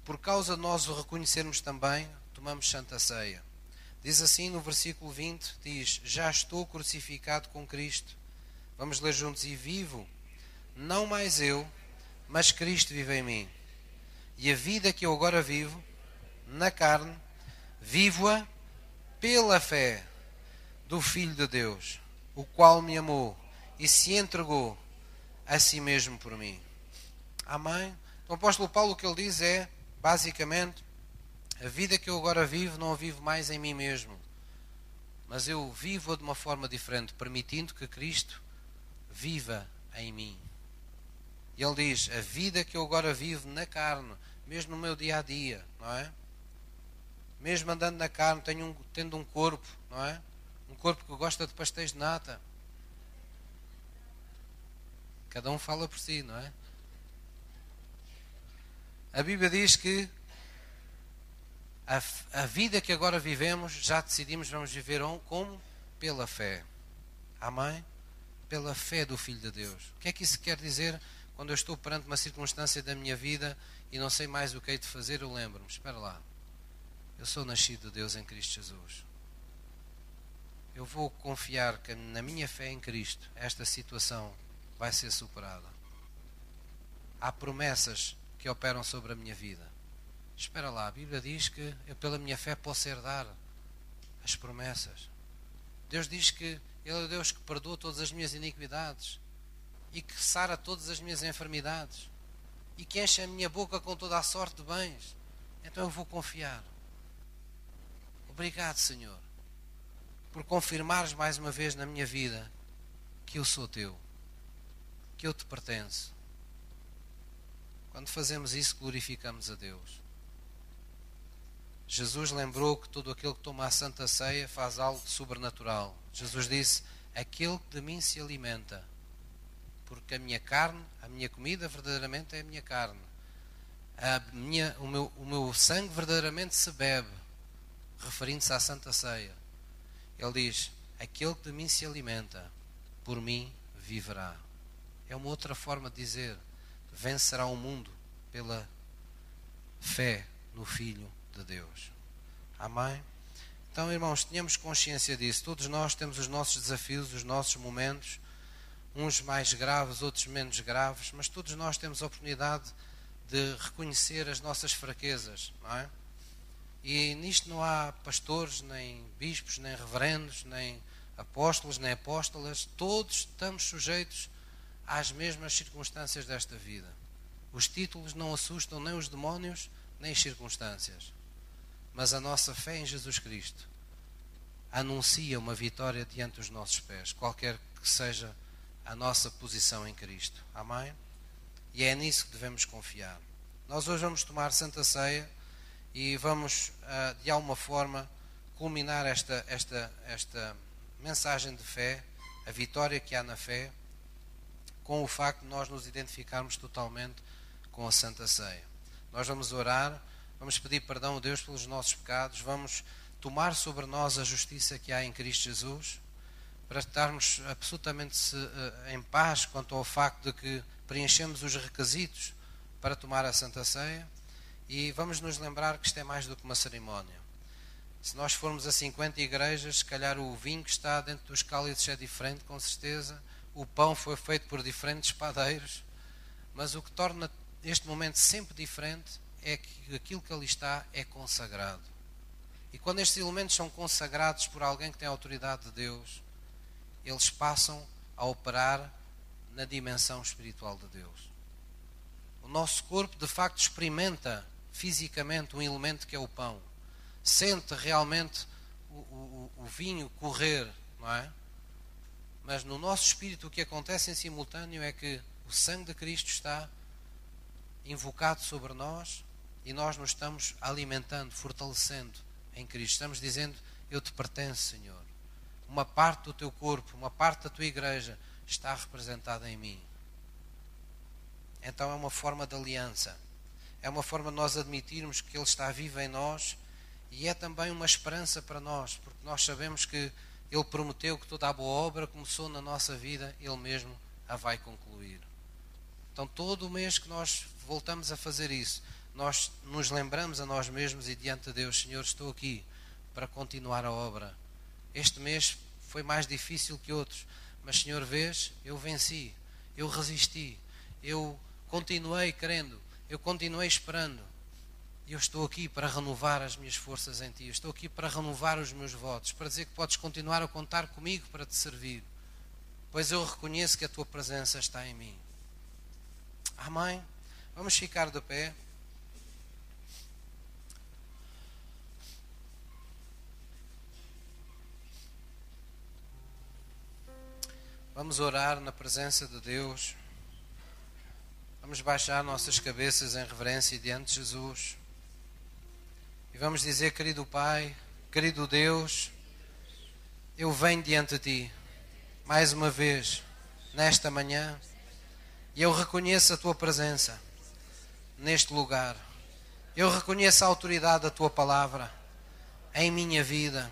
por causa de nós o reconhecermos também, tomamos Santa Ceia. Diz assim no versículo 20: diz: Já estou crucificado com Cristo. Vamos ler juntos: E vivo, não mais eu, mas Cristo vive em mim. E a vida que eu agora vivo, na carne, vivo-a pela fé do Filho de Deus, o qual me amou e se entregou a si mesmo por mim. Amém? Então, o apóstolo Paulo o que ele diz é, basicamente, a vida que eu agora vivo não a vivo mais em mim mesmo, mas eu vivo-a de uma forma diferente, permitindo que Cristo viva em mim. E ele diz: A vida que eu agora vivo na carne, mesmo no meu dia a dia, não é? Mesmo andando na carne, tenho um, tendo um corpo, não é? Um corpo que gosta de pastéis de nata. Cada um fala por si, não é? A Bíblia diz que a, a vida que agora vivemos, já decidimos, vamos viver como? Pela fé. Amém? Pela fé do Filho de Deus. O que é que isso quer dizer? Quando eu estou perante uma circunstância da minha vida e não sei mais o que hei de fazer, eu lembro-me: espera lá, eu sou nascido de Deus em Cristo Jesus. Eu vou confiar que na minha fé em Cristo esta situação vai ser superada. Há promessas que operam sobre a minha vida. Espera lá, a Bíblia diz que eu, pela minha fé, posso herdar as promessas. Deus diz que Ele é Deus que perdoa todas as minhas iniquidades e que sara todas as minhas enfermidades e que enche a minha boca com toda a sorte de bens. Então eu vou confiar. Obrigado, Senhor, por confirmares mais uma vez na minha vida que eu sou teu, que eu te pertenço. Quando fazemos isso, glorificamos a Deus. Jesus lembrou que todo aquele que toma a Santa Ceia faz algo sobrenatural. Jesus disse: Aquele que de mim se alimenta porque a minha carne, a minha comida verdadeiramente é a minha carne. A minha, o, meu, o meu sangue verdadeiramente se bebe, referindo-se à Santa Ceia. Ele diz: Aquele que de mim se alimenta, por mim viverá. É uma outra forma de dizer: vencerá o mundo pela fé no Filho de Deus. Amém? Então, irmãos, tenhamos consciência disso. Todos nós temos os nossos desafios, os nossos momentos uns mais graves, outros menos graves, mas todos nós temos a oportunidade de reconhecer as nossas fraquezas, não é? E nisto não há pastores, nem bispos, nem reverendos, nem apóstolos, nem apóstolas, todos estamos sujeitos às mesmas circunstâncias desta vida. Os títulos não assustam nem os demónios, nem as circunstâncias. Mas a nossa fé em Jesus Cristo anuncia uma vitória diante dos nossos pés, qualquer que seja a nossa posição em Cristo. Amém? E é nisso que devemos confiar. Nós hoje vamos tomar Santa Ceia e vamos, ah, de alguma forma, culminar esta, esta, esta mensagem de fé, a vitória que há na fé, com o facto de nós nos identificarmos totalmente com a Santa Ceia. Nós vamos orar, vamos pedir perdão a Deus pelos nossos pecados, vamos tomar sobre nós a justiça que há em Cristo Jesus, para estarmos absolutamente eh, em paz quanto ao facto de que preenchemos os requisitos para tomar a Santa Ceia e vamos nos lembrar que isto é mais do que uma cerimónia. Se nós formos a 50 igrejas, se calhar o vinho que está dentro dos cálices é diferente, com certeza. O pão foi feito por diferentes padeiros. Mas o que torna este momento sempre diferente é que aquilo que ali está é consagrado. E quando estes elementos são consagrados por alguém que tem a autoridade de Deus, eles passam a operar na dimensão espiritual de Deus. O nosso corpo, de facto, experimenta fisicamente um elemento que é o pão sente realmente o, o, o vinho correr, não é? Mas no nosso espírito o que acontece em simultâneo é que o sangue de Cristo está invocado sobre nós e nós nos estamos alimentando, fortalecendo em Cristo. Estamos dizendo: Eu te pertenço, Senhor. Uma parte do teu corpo, uma parte da tua igreja está representada em mim. Então é uma forma de aliança. É uma forma de nós admitirmos que Ele está vivo em nós e é também uma esperança para nós, porque nós sabemos que Ele prometeu que toda a boa obra começou na nossa vida, Ele mesmo a vai concluir. Então, todo o mês que nós voltamos a fazer isso, nós nos lembramos a nós mesmos e diante de Deus, Senhor, estou aqui para continuar a obra. Este mês foi mais difícil que outros, mas, Senhor, vês, eu venci, eu resisti, eu continuei crendo, eu continuei esperando e eu estou aqui para renovar as minhas forças em Ti. Eu estou aqui para renovar os meus votos, para dizer que podes continuar a contar comigo para te servir, pois eu reconheço que a Tua presença está em mim. Amém? Vamos ficar de pé. Vamos orar na presença de Deus. Vamos baixar nossas cabeças em reverência diante de Jesus. E vamos dizer, querido Pai, querido Deus, eu venho diante de Ti, mais uma vez, nesta manhã, e eu reconheço a Tua presença neste lugar. Eu reconheço a autoridade da Tua palavra em minha vida.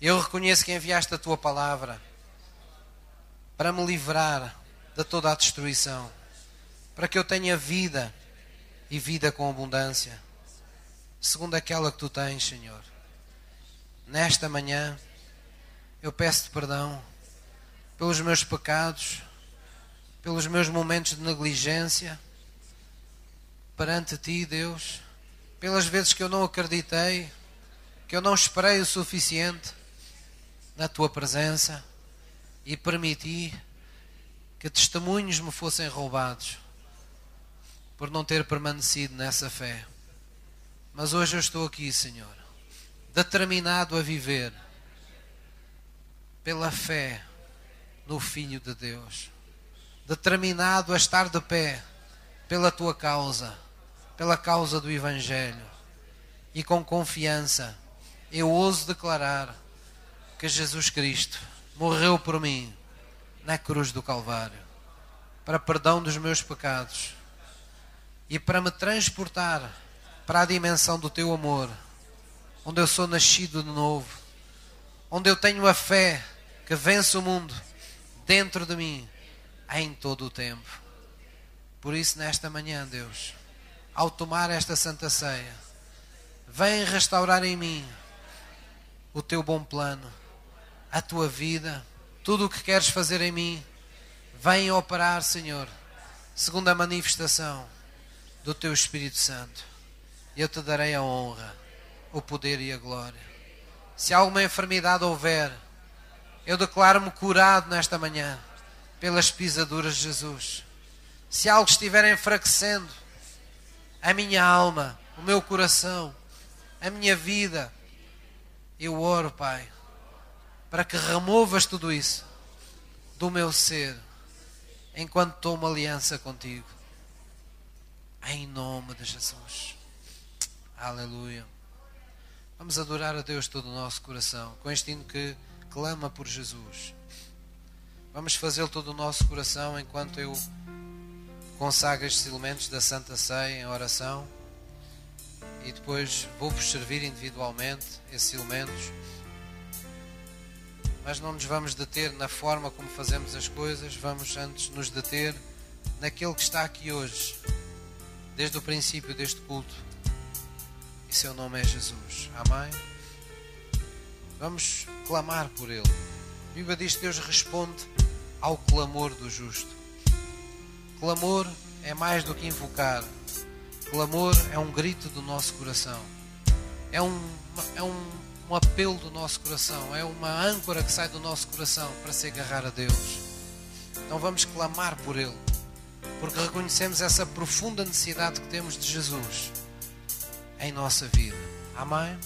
Eu reconheço que enviaste a Tua palavra para me livrar de toda a destruição, para que eu tenha vida e vida com abundância segundo aquela que tu tens, Senhor. Nesta manhã, eu peço-te perdão pelos meus pecados, pelos meus momentos de negligência perante ti, Deus, pelas vezes que eu não acreditei, que eu não esperei o suficiente na tua presença e permiti que testemunhos me fossem roubados por não ter permanecido nessa fé. Mas hoje eu estou aqui, Senhor, determinado a viver pela fé no Filho de Deus, determinado a estar de pé pela tua causa, pela causa do Evangelho, e com confiança eu ouso declarar que Jesus Cristo morreu por mim na cruz do Calvário, para perdão dos meus pecados e para me transportar para a dimensão do teu amor, onde eu sou nascido de novo, onde eu tenho a fé que vence o mundo dentro de mim em todo o tempo. Por isso, nesta manhã, Deus, ao tomar esta santa ceia, vem restaurar em mim o teu bom plano, a tua vida, tudo o que queres fazer em mim. Vem operar, Senhor, segundo a manifestação do teu Espírito Santo eu te darei a honra, o poder e a glória. Se alguma enfermidade houver, eu declaro-me curado nesta manhã, pelas pisaduras de Jesus. Se algo estiver enfraquecendo a minha alma, o meu coração, a minha vida, eu oro, Pai, para que removas tudo isso do meu ser enquanto tomo aliança contigo. Em nome de Jesus. Aleluia. Vamos adorar a Deus todo o nosso coração, com este hino que clama por Jesus. Vamos fazê-lo todo o nosso coração enquanto eu consagro estes elementos da Santa Ceia em oração e depois vou-vos servir individualmente esses elementos. Mas não nos vamos deter na forma como fazemos as coisas, vamos antes nos deter naquele que está aqui hoje, desde o princípio deste culto. E seu nome é Jesus. Amém? Vamos clamar por Ele. A Bíblia diz que Deus responde ao clamor do justo. Clamor é mais do que invocar. Clamor é um grito do nosso coração. É um, é um, um apelo do nosso coração. É uma âncora que sai do nosso coração para se agarrar a Deus. Então vamos clamar por Ele. Porque reconhecemos essa profunda necessidade que temos de Jesus em nossa vida. Amém?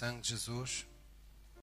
Sangue de Jesus.